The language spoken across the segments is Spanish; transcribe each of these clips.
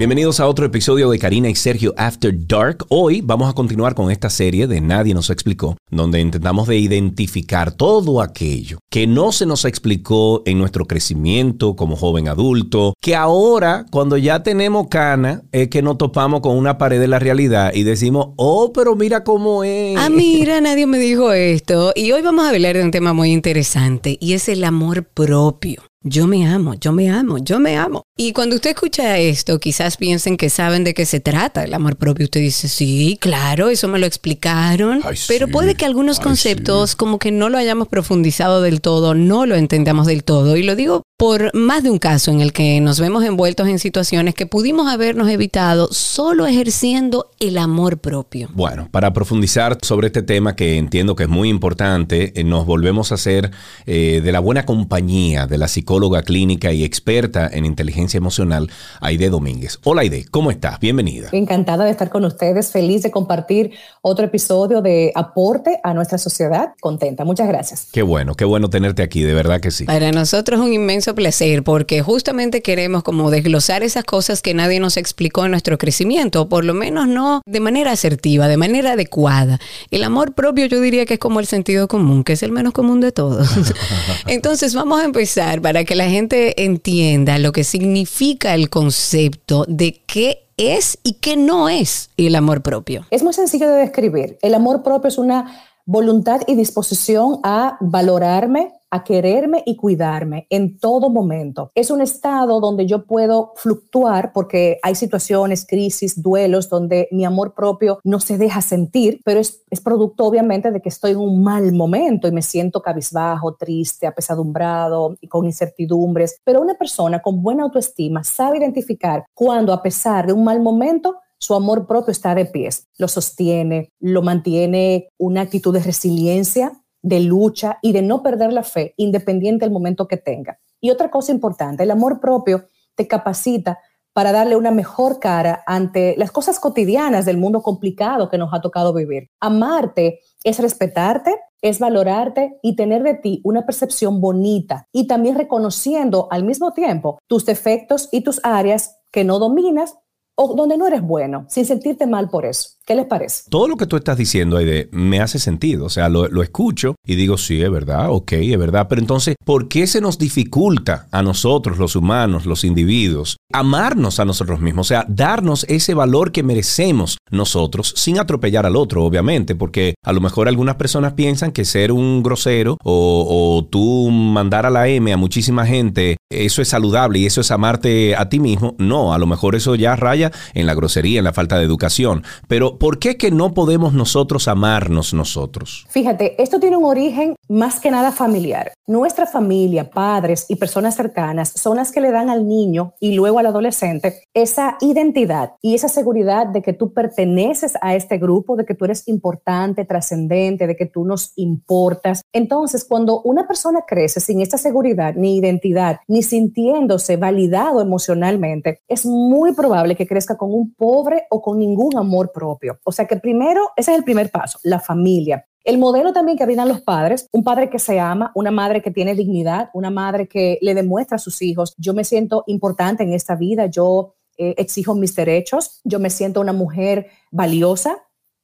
Bienvenidos a otro episodio de Karina y Sergio After Dark. Hoy vamos a continuar con esta serie de Nadie nos explicó, donde intentamos de identificar todo aquello que no se nos explicó en nuestro crecimiento como joven adulto, que ahora cuando ya tenemos cana es que nos topamos con una pared de la realidad y decimos, oh, pero mira cómo es. Ah, mira, nadie me dijo esto. Y hoy vamos a hablar de un tema muy interesante y es el amor propio. Yo me amo, yo me amo, yo me amo. Y cuando usted escucha esto, quizás piensen que saben de qué se trata el amor propio. Usted dice, sí, claro, eso me lo explicaron. pero puede que algunos conceptos como que no lo hayamos profundizado del todo, no lo entendamos del todo. Y lo digo por más de un caso en el que nos vemos envueltos en situaciones que pudimos habernos evitado solo ejerciendo el amor propio. Bueno, para profundizar sobre este tema que entiendo que es muy importante, eh, nos volvemos a hacer eh, de la buena compañía de la psicóloga clínica y experta en inteligencia emocional, Aide Domínguez. Hola Aide, ¿cómo estás? Bienvenida. Encantada de estar con ustedes, feliz de compartir otro episodio de aporte a nuestra sociedad. Contenta, muchas gracias. Qué bueno, qué bueno tenerte aquí, de verdad que sí. Para nosotros es un inmenso placer porque justamente queremos como desglosar esas cosas que nadie nos explicó en nuestro crecimiento, o por lo menos no de manera asertiva, de manera adecuada. El amor propio yo diría que es como el sentido común, que es el menos común de todos. Entonces vamos a empezar para que la gente entienda lo que significa el concepto de qué es y qué no es el amor propio. Es muy sencillo de describir. El amor propio es una voluntad y disposición a valorarme, a quererme y cuidarme en todo momento. Es un estado donde yo puedo fluctuar porque hay situaciones, crisis, duelos donde mi amor propio no se deja sentir, pero es, es producto obviamente de que estoy en un mal momento y me siento cabizbajo, triste, apesadumbrado y con incertidumbres. Pero una persona con buena autoestima sabe identificar cuando a pesar de un mal momento su amor propio está de pies, lo sostiene, lo mantiene una actitud de resiliencia de lucha y de no perder la fe, independiente del momento que tenga. Y otra cosa importante, el amor propio te capacita para darle una mejor cara ante las cosas cotidianas del mundo complicado que nos ha tocado vivir. Amarte es respetarte, es valorarte y tener de ti una percepción bonita y también reconociendo al mismo tiempo tus defectos y tus áreas que no dominas o donde no eres bueno, sin sentirte mal por eso. ¿Qué les parece? Todo lo que tú estás diciendo, Aide, me hace sentido. O sea, lo, lo, escucho y digo, sí, es verdad, ok, es verdad. Pero entonces, ¿por qué se nos dificulta a nosotros, los humanos, los individuos, amarnos a nosotros mismos? O sea, darnos ese valor que merecemos nosotros sin atropellar al otro, obviamente, porque a lo mejor algunas personas piensan que ser un grosero o, o tú mandar a la M a muchísima gente, eso es saludable y eso es amarte a ti mismo. No, a lo mejor eso ya raya en la grosería, en la falta de educación. Pero ¿por qué que no podemos nosotros amarnos nosotros? Fíjate, esto tiene un origen más que nada familiar. Nuestra familia, padres y personas cercanas son las que le dan al niño y luego al adolescente esa identidad y esa seguridad de que tú perteneces a este grupo, de que tú eres importante, trascendente, de que tú nos importas. Entonces, cuando una persona crece sin esta seguridad ni identidad, ni sintiéndose validado emocionalmente, es muy probable que crezca con un pobre o con ningún amor propio. O sea que primero, ese es el primer paso, la familia. El modelo también que brindan los padres, un padre que se ama, una madre que tiene dignidad, una madre que le demuestra a sus hijos, yo me siento importante en esta vida, yo eh, exijo mis derechos, yo me siento una mujer valiosa,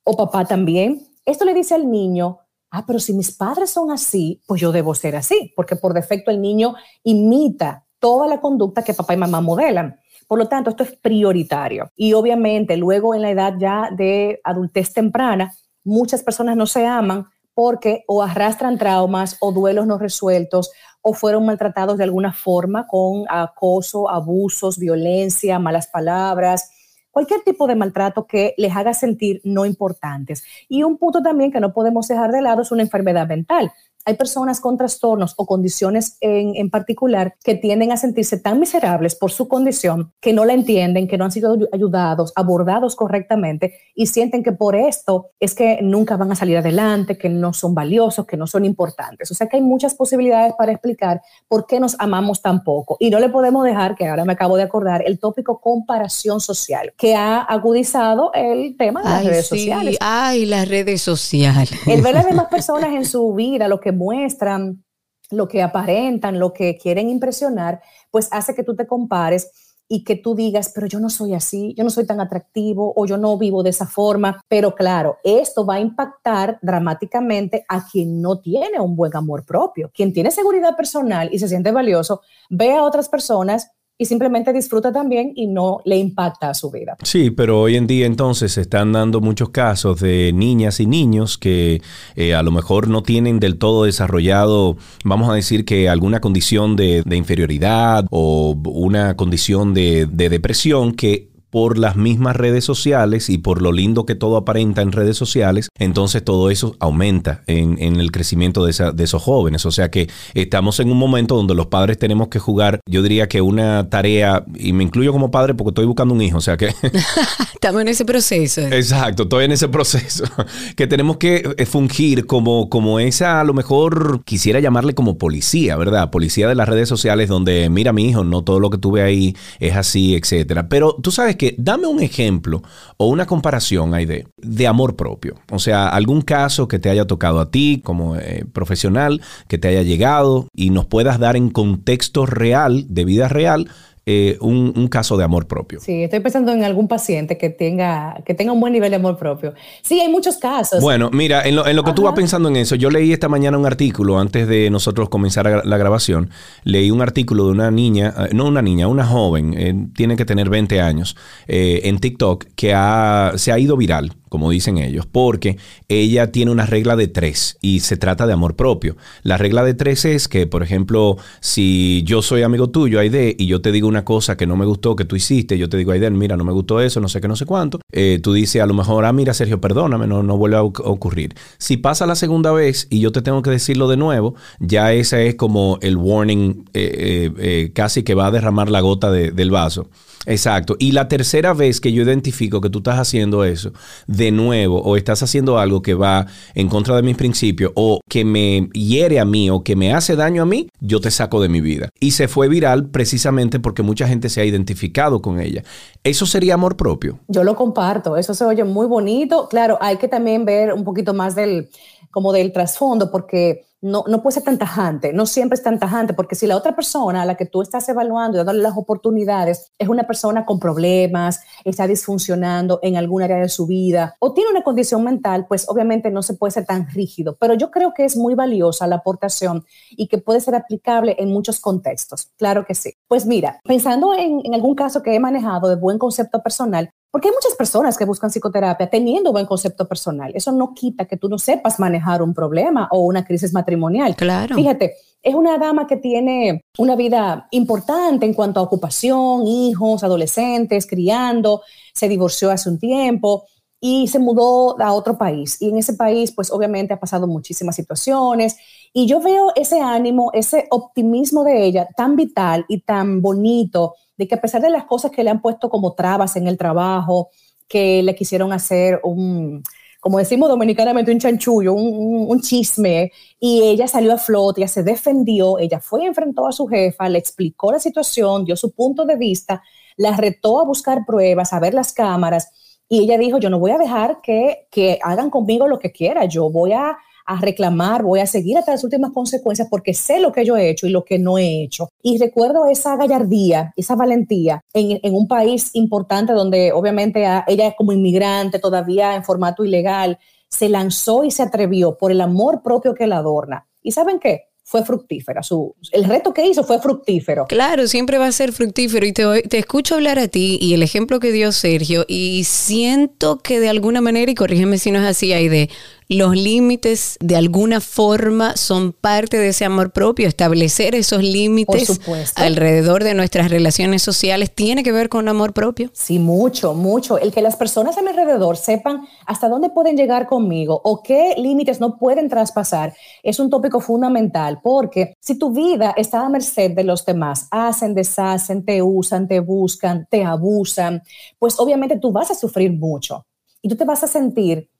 o papá también. Esto le dice al niño, ah, pero si mis padres son así, pues yo debo ser así, porque por defecto el niño imita toda la conducta que papá y mamá modelan. Por lo tanto, esto es prioritario. Y obviamente, luego en la edad ya de adultez temprana, muchas personas no se aman porque o arrastran traumas o duelos no resueltos o fueron maltratados de alguna forma con acoso, abusos, violencia, malas palabras, cualquier tipo de maltrato que les haga sentir no importantes. Y un punto también que no podemos dejar de lado es una enfermedad mental hay personas con trastornos o condiciones en, particular que tienden a sentirse tan miserables por su condición que no la entienden, que no han sido ayudados, abordados correctamente y sienten que por esto es que nunca van a salir adelante, que no son valiosos, que no son importantes. O sea que hay muchas posibilidades para explicar por qué nos amamos tan poco. Y no le podemos dejar, que ahora me acabo de acordar, el tópico comparación social, que ha agudizado el tema de las redes sociales. Ay, las redes sociales. El ver a las demás personas en su vida, lo que muestran lo que aparentan, lo que quieren impresionar, pues hace que tú te compares y que tú digas, pero yo no soy así, yo no soy tan atractivo o yo no vivo de esa forma. Pero claro, esto va a impactar dramáticamente a quien no tiene un buen amor propio. Quien tiene seguridad personal y se siente valioso, ve a otras personas y simplemente disfruta también y no le impacta a su vida. Sí, pero hoy en día entonces se están dando muchos casos de niñas y niños que eh, a lo mejor no tienen del todo desarrollado, vamos a decir que alguna condición de, inferioridad o una condición de, de depresión que por las mismas redes sociales y por lo lindo que todo aparenta en redes sociales, entonces todo eso aumenta en, el crecimiento de, esos jóvenes. O sea que estamos en un momento donde los padres tenemos que jugar, yo diría que una tarea, y me incluyo como padre porque estoy buscando un hijo, o sea que... estamos en ese proceso. Exacto, estoy en ese proceso, que tenemos que eh, fungir como, como esa, a lo mejor quisiera llamarle como policía, ¿verdad? Policía de las redes sociales donde, mira mi hijo, no todo lo que tuve ahí es así, etcétera. Pero tú sabes que dame un ejemplo o una comparación, Aide, de amor propio. O sea, algún caso que te haya tocado a ti como eh, profesional, que te haya llegado y nos puedas dar en contexto real, de vida real, eh, un, caso de amor propio. Sí, estoy pensando en algún paciente que tenga, que tenga un buen nivel de amor propio. Sí, hay muchos casos. Bueno, mira, en lo, en lo que tú vas pensando en eso, yo leí esta mañana un artículo antes de nosotros comenzar la grabación. Leí un artículo de una niña, eh, no una niña, una joven, eh, tiene que tener 20 años, en TikTok, que ha, se ha ido viral como dicen ellos, porque ella tiene una regla de tres y se trata de amor propio. La regla de tres es que, por ejemplo, si yo soy amigo tuyo, Aide, y yo te digo una cosa que no me gustó, que tú hiciste, yo te digo, Aide, mira, no me gustó eso, no sé qué, no sé cuánto, eh, tú dices a lo mejor, ah, mira, Sergio, perdóname, no, no vuelve a ocurrir. Si pasa la segunda vez y yo te tengo que decirlo de nuevo, ya ese es como el warning eh, eh, casi que va a derramar la gota del vaso. Exacto. Y la tercera vez que yo identifico que tú estás haciendo eso, de nuevo, o estás haciendo algo que va en contra de mis principios, o que me hiere a mí, o que me hace daño a mí, yo te saco de mi vida. Y se fue viral precisamente porque mucha gente se ha identificado con ella. ¿Eso sería amor propio? Yo lo comparto, eso se oye muy bonito. Claro, hay que también ver un poquito más del, como del trasfondo, porque no, no puede ser tan tajante, no siempre es tan tajante, porque si la otra persona a la que tú estás evaluando y dándole las oportunidades es una persona con problemas, está disfuncionando en algún área de su vida o tiene una condición mental, pues obviamente no se puede ser tan rígido, pero yo creo que es muy valiosa la aportación y que puede ser aplicable en muchos contextos. Claro que sí. Pues mira, pensando en, en algún caso que he manejado de buen concepto personal, porque hay muchas personas que buscan psicoterapia teniendo buen concepto personal. Eso no quita que tú no sepas manejar un problema o una crisis matrimonial. Claro. Fíjate, es una dama que tiene una vida importante en cuanto a ocupación, hijos, adolescentes, criando, se divorció hace un tiempo y se mudó a otro país. Y en ese país, pues obviamente ha pasado muchísimas situaciones. Y yo veo ese ánimo, ese optimismo de ella tan vital y tan bonito de que a pesar de las cosas que le han puesto como trabas en el trabajo, que le quisieron hacer un, como decimos dominicanamente, un chanchullo, un, chisme, y ella salió a flote, ella se defendió, ella fue y enfrentó a su jefa, le explicó la situación, dio su punto de vista, la retó a buscar pruebas, a ver las cámaras, y ella dijo, yo no voy a dejar que, que hagan conmigo lo que quiera, yo voy a a reclamar, voy a seguir hasta las últimas consecuencias porque sé lo que yo he hecho y lo que no he hecho. Y recuerdo esa gallardía, esa valentía en, en un país importante donde obviamente ella como inmigrante todavía en formato ilegal se lanzó y se atrevió por el amor propio que la adorna. ¿Y saben qué? fue fructífera. Su, el reto que hizo fue fructífero. Claro, siempre va a ser fructífero. Y te, te, escucho hablar a ti y el ejemplo que dio Sergio, y siento que de alguna manera, y corrígeme si no es así, hay de los límites de alguna forma son parte de ese amor propio. Establecer esos límites alrededor de nuestras relaciones sociales tiene que ver con amor propio. Sí, mucho, mucho. El que las personas a mi alrededor sepan hasta dónde pueden llegar conmigo o qué límites no pueden traspasar es un tópico fundamental porque si tu vida está a merced de los demás, hacen, deshacen, te usan, te buscan, te abusan, pues obviamente tú vas a sufrir mucho y tú te vas a sentir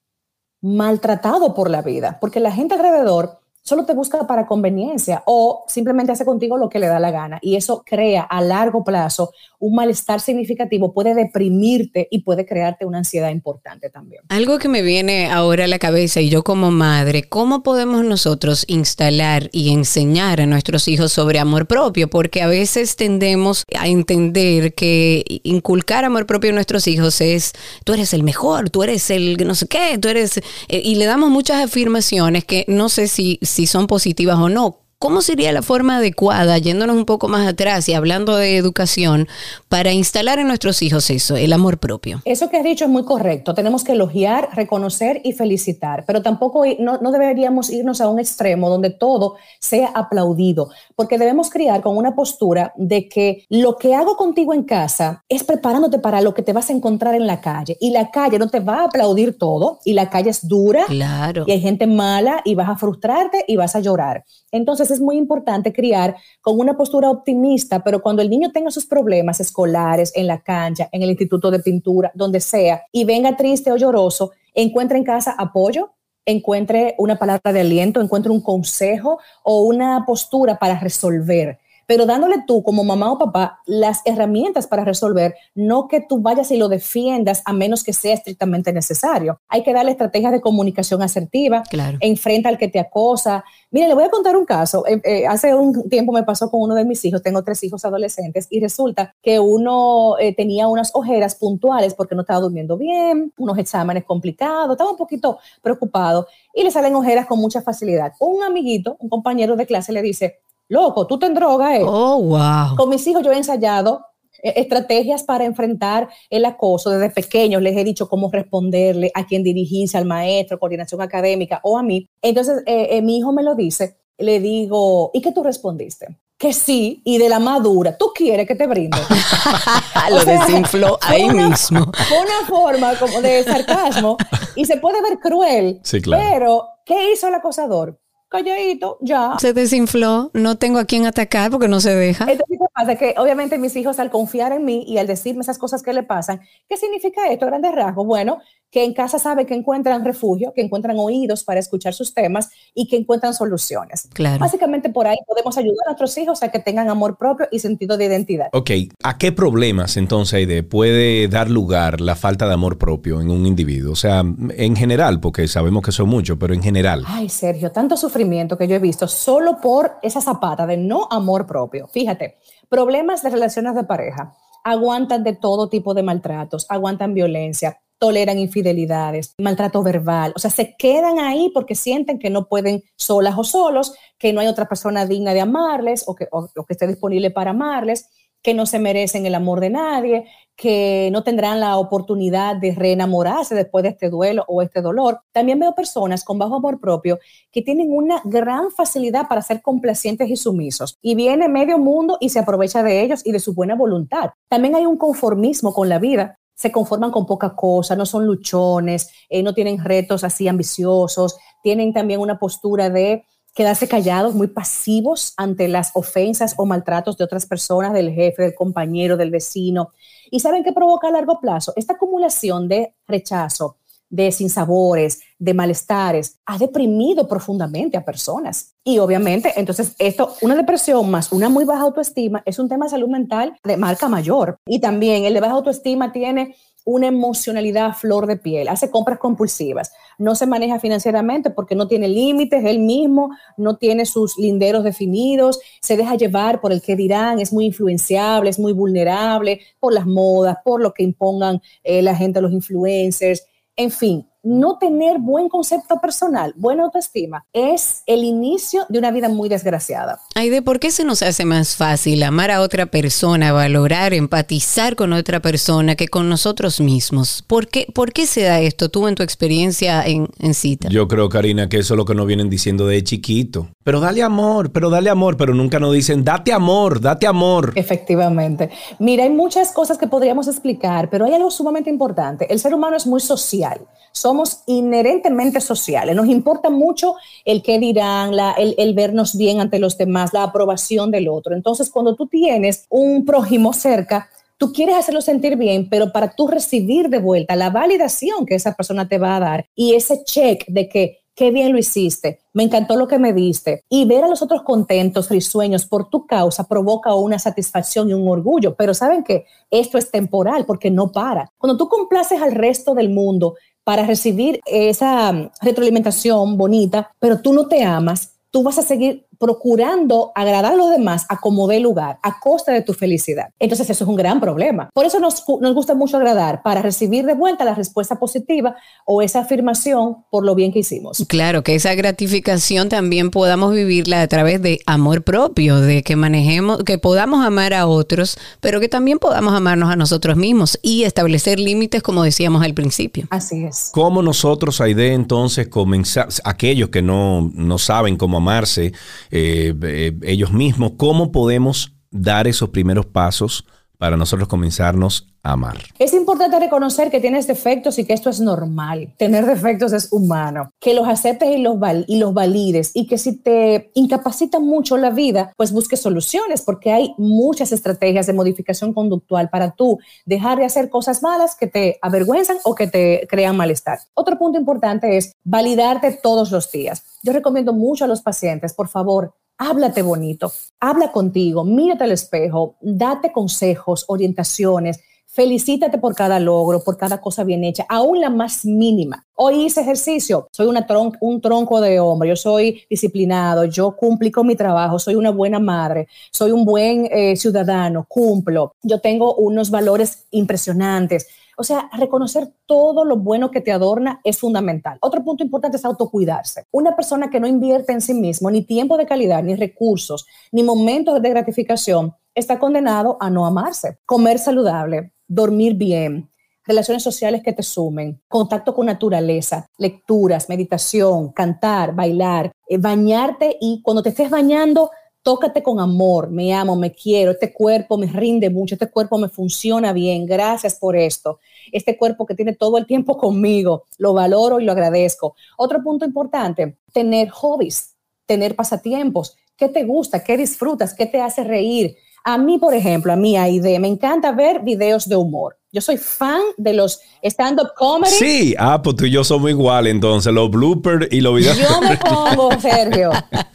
maltratado por la vida, porque la gente alrededor solo te busca para conveniencia o simplemente hace contigo lo que le da la gana. Y eso crea a largo plazo un malestar significativo, puede deprimirte y puede crearte una ansiedad importante también. Algo que me viene ahora a la cabeza y yo como madre, ¿cómo podemos nosotros instalar y enseñar a nuestros hijos sobre amor propio? Porque a veces tendemos a entender que inculcar amor propio a nuestros hijos es, tú eres el mejor, tú eres el no sé qué, tú eres... Eh, y le damos muchas afirmaciones que no sé si, si son positivas o no. ¿Cómo sería la forma adecuada, yéndonos un poco más atrás y hablando de educación, para instalar en nuestros hijos eso, el amor propio? Eso que has dicho es muy correcto. Tenemos que elogiar, reconocer y felicitar, pero tampoco no, no deberíamos irnos a un extremo donde todo sea aplaudido, porque debemos criar con una postura de que lo que hago contigo en casa es preparándote para lo que te vas a encontrar en la calle. Y la calle no te va a aplaudir todo, y la calle es dura, claro. y hay gente mala, y vas a frustrarte y vas a llorar. Entonces es muy importante criar con una postura optimista, pero cuando el niño tenga sus problemas escolares, en la cancha, en el instituto de pintura, donde sea, y venga triste o lloroso, encuentre en casa apoyo, encuentre una palabra de aliento, encuentre un consejo o una postura para resolver pero dándole tú como mamá o papá las herramientas para resolver, no que tú vayas y lo defiendas a menos que sea estrictamente necesario. Hay que darle estrategias de comunicación asertiva, claro. enfrenta al que te acosa. Mire, le voy a contar un caso. Eh, eh, hace un tiempo me pasó con uno de mis hijos, tengo tres hijos adolescentes, y resulta que uno eh, tenía unas ojeras puntuales porque no estaba durmiendo bien, unos exámenes complicados, estaba un poquito preocupado y le salen ojeras con mucha facilidad. Un amiguito, un compañero de clase le dice, loco, tú te drogas. Eh. Oh, wow. Con mis hijos yo he ensayado eh, estrategias para enfrentar el acoso desde pequeños. Les he dicho cómo responderle, a quién dirigirse, al maestro, coordinación académica o a mí. Entonces, eh, mi hijo me lo dice, le digo, ¿y qué tú respondiste? Que sí, y de la madura, tú quieres que te brinde. lo desinfló ahí mismo. Una forma como de sarcasmo y se puede ver cruel. Sí, claro. Pero, ¿qué hizo el acosador? Calladito, ya. Se desinfló, no tengo a quién atacar porque no se deja. Entonces, ¿qué pasa? Que obviamente mis hijos al confiar en mí y al decirme esas cosas que le pasan, ¿qué significa esto, grandes rasgos? Bueno, que en casa sabe que encuentran refugio, que encuentran oídos para escuchar sus temas y que encuentran soluciones. Claro. Básicamente por ahí podemos ayudar a nuestros hijos a que tengan amor propio y sentido de identidad. Ok, ¿a qué problemas entonces Aide, puede dar lugar la falta de amor propio en un individuo? O sea, en general, porque sabemos que son muchos, pero en general. Ay, Sergio, tanto sufrimiento que yo he visto solo por esa zapata de no amor propio. Fíjate, problemas de relaciones de pareja aguantan de todo tipo de maltratos, aguantan violencia, toleran infidelidades, maltrato verbal, o sea, se quedan ahí porque sienten que no pueden solas o solos, que no hay otra persona digna de amarles o que, o, que esté disponible para amarles, que no se merecen el amor de nadie, que no tendrán la oportunidad de reenamorarse después de este duelo o este dolor. También veo personas con bajo amor propio que tienen una gran facilidad para ser complacientes y sumisos. Y viene medio mundo y se aprovecha de ellos y de su buena voluntad. También hay un conformismo con la vida se conforman con poca cosa, no son luchones, eh, no tienen retos así ambiciosos, tienen también una postura de quedarse callados, muy pasivos ante las ofensas o maltratos de otras personas, del jefe, del compañero, del vecino. ¿Y saben qué provoca a largo plazo? Esta acumulación de rechazo, de sinsabores, de malestares, ha deprimido profundamente a personas. Y obviamente, entonces, esto, una depresión más una muy baja autoestima es un tema de salud mental de marca mayor. Y también el de baja autoestima tiene una emocionalidad flor de piel, hace compras compulsivas, no se maneja financieramente porque no tiene límites, él mismo no tiene sus linderos definidos, se deja llevar por el que dirán, es muy influenciable, es muy vulnerable por las modas, por lo que impongan eh, la gente, los influencers, en fin, no tener buen concepto personal, buena autoestima, es el inicio de una vida muy desgraciada. Aide, ¿por qué se nos hace más fácil amar a otra persona, valorar, empatizar con otra persona que con nosotros mismos? ¿Por qué, por qué se da esto tú en tu experiencia en, en cita? Yo creo, Karina, que eso es lo que nos vienen diciendo de chiquito. Pero dale amor, pero dale amor, pero nunca nos dicen, date amor, date amor. Efectivamente. Mira, hay muchas cosas que podríamos explicar, pero hay algo sumamente importante. El ser humano es muy social. Somos inherentemente sociales. Nos importa mucho el qué dirán, la, el, el, vernos bien ante los demás, la aprobación del otro. Entonces, cuando tú tienes un prójimo cerca, tú quieres hacerlo sentir bien, pero para tú recibir de vuelta la validación que esa persona te va a dar y ese check de que qué bien lo hiciste, me encantó lo que me diste. Y ver a los otros contentos, risueños por tu causa provoca una satisfacción y un orgullo. Pero saben que esto es temporal porque no para. Cuando tú complaces al resto del mundo para recibir esa retroalimentación bonita, pero tú no te amas, tú vas a seguir procurando agradar a los demás a como dé lugar, a costa de tu felicidad. Entonces eso es un gran problema. Por eso nos, nos, gusta mucho agradar, para recibir de vuelta la respuesta positiva o esa afirmación por lo bien que hicimos. Claro, que esa gratificación también podamos vivirla a través de amor propio, de que manejemos, que podamos amar a otros, pero que también podamos amarnos a nosotros mismos y establecer límites como decíamos al principio. Así es. ¿Cómo nosotros, Aide, entonces comenzar, aquellos que no, no saben cómo eh, eh, ellos mismos, ¿cómo podemos dar esos primeros pasos para nosotros comenzarnos a amar? Es importante reconocer que tienes defectos y que esto es normal. Tener defectos es humano. Que los aceptes y los, val y los valides y que si te incapacita mucho la vida, pues busques soluciones porque hay muchas estrategias de modificación conductual para tú dejar de hacer cosas malas que te avergüenzan o que te crean malestar. Otro punto importante es validarte todos los días. Yo recomiendo mucho a los pacientes, por favor, háblate bonito, habla contigo, mírate al espejo, date consejos, orientaciones, felicítate por cada logro, por cada cosa bien hecha, aún la más mínima. Hoy hice ejercicio, soy un tronco de hombre, yo soy disciplinado, yo cumplo con mi trabajo, soy una buena madre, soy un buen eh, ciudadano, cumplo, yo tengo unos valores impresionantes o sea, reconocer todo lo bueno que te adorna es fundamental. Otro punto importante es autocuidarse. Una persona que no invierte en sí mismo ni tiempo de calidad, ni recursos, ni momentos de gratificación, está condenado a no amarse. Comer saludable, dormir bien, relaciones sociales que te sumen, contacto con naturaleza, lecturas, meditación, cantar, bailar, eh, bañarte y cuando te estés bañando, tócate con amor, me amo, me quiero, este cuerpo me rinde mucho, este cuerpo me funciona bien, gracias por esto, este cuerpo que tiene todo el tiempo conmigo, lo valoro y lo agradezco. Otro punto importante, tener hobbies, tener pasatiempos, ¿qué te gusta? ¿Qué disfrutas? ¿Qué te hace reír? A mí, por ejemplo, a mí, Aide, me encanta ver videos de humor. Yo soy fan de los stand-up comedy. Sí, ah, pues tú y yo somos igual, entonces, los bloopers y los videos. Yo me pongo, Sergio,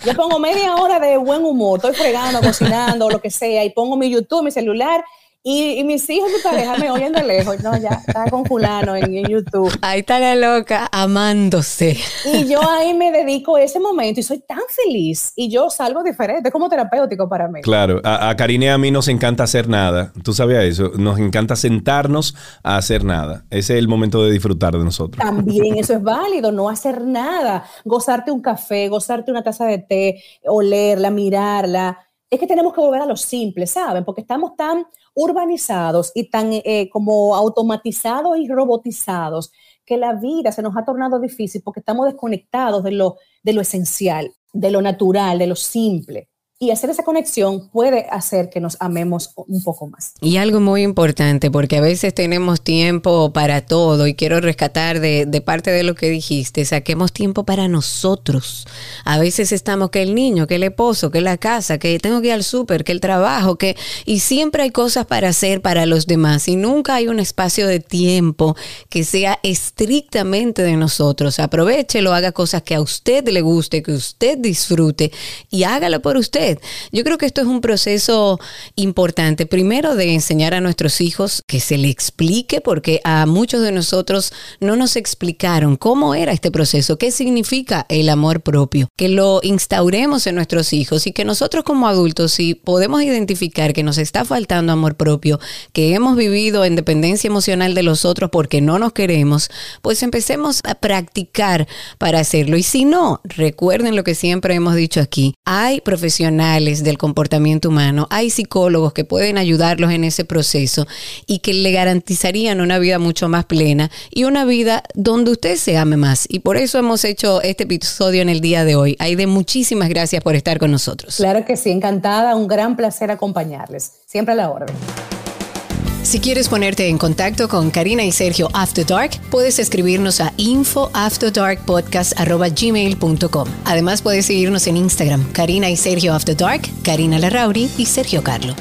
yo pongo media hora de buen humor, estoy fregando, cocinando, lo que sea, y pongo mi YouTube, mi celular, y, mis hijos y mi pareja me oyen de lejos. No, ya está con fulano en, YouTube. Ahí está la loca amándose. Y yo ahí me dedico ese momento y soy tan feliz. Y yo salgo diferente. Es como terapéutico para mí. Claro. A, a Karine y a mí nos encanta hacer nada. ¿Tú sabías eso? Nos encanta sentarnos a hacer nada. Ese es el momento de disfrutar de nosotros. También eso es válido. No hacer nada. Gozarte un café, gozarte una taza de té, olerla, mirarla es que tenemos que volver a lo simple, ¿saben? Porque estamos tan urbanizados y tan eh, como automatizados y robotizados que la vida se nos ha tornado difícil porque estamos desconectados de lo, de lo esencial, de lo natural, de lo simple. Y hacer esa conexión puede hacer que nos amemos un poco más. Y algo muy importante, porque a veces tenemos tiempo para todo y quiero rescatar de, parte de lo que dijiste, saquemos tiempo para nosotros. A veces estamos que el niño, que el esposo, que la casa, que tengo que ir al súper, que el trabajo, que... Y siempre hay cosas para hacer para los demás y nunca hay un espacio de tiempo que sea estrictamente de nosotros. Aprovechelo, haga cosas que a usted le guste, que usted disfrute y hágalo por usted yo creo que esto es un proceso importante, primero de enseñar a nuestros hijos que se le explique, porque a muchos de nosotros no nos explicaron cómo era este proceso, qué significa el amor propio, que lo instauremos en nuestros hijos y que nosotros como adultos, si podemos identificar que nos está faltando amor propio, que hemos vivido en dependencia emocional de los otros porque no nos queremos, pues empecemos a practicar para hacerlo. Y si no, recuerden lo que siempre hemos dicho aquí, hay profesionales del comportamiento humano, hay psicólogos que pueden ayudarlos en ese proceso y que le garantizarían una vida mucho más plena y una vida donde usted se ame más. Y por eso hemos hecho este episodio en el día de hoy. Aide, muchísimas gracias por estar con nosotros. Claro que sí, encantada, un gran placer acompañarles. Siempre a la orden. Si quieres ponerte en contacto con Karina y Sergio After Dark, puedes escribirnos a infoafterdarkpodcast.gmail.com. Además, puedes seguirnos en Instagram, Karina y Sergio After Dark, Karina Larrauri y Sergio Carlo.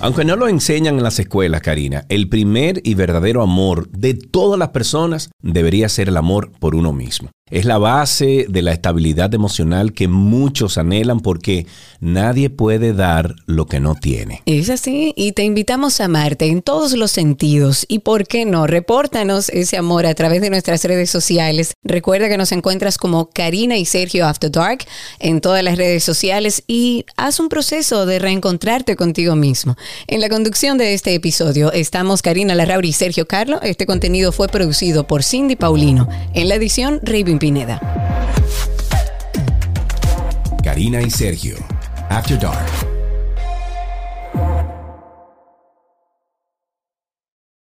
Aunque no lo enseñan en las escuelas, Karina, el primer y verdadero amor de todas las personas debería ser el amor por uno mismo. Es la base de la estabilidad emocional que muchos anhelan porque nadie puede dar lo que no tiene. Es así, y te invitamos a amarte en todos los sentidos. Y por qué no, repórtanos ese amor a través de nuestras redes sociales. Recuerda que nos encuentras como Karina y Sergio After Dark en todas las redes sociales y haz un proceso de reencontrarte contigo mismo. En la conducción de este episodio estamos Karina Larrauri y Sergio Carlo. Este contenido fue producido por Cindy Paulino. En la edición, Pineda. Karina y Sergio, After Dark.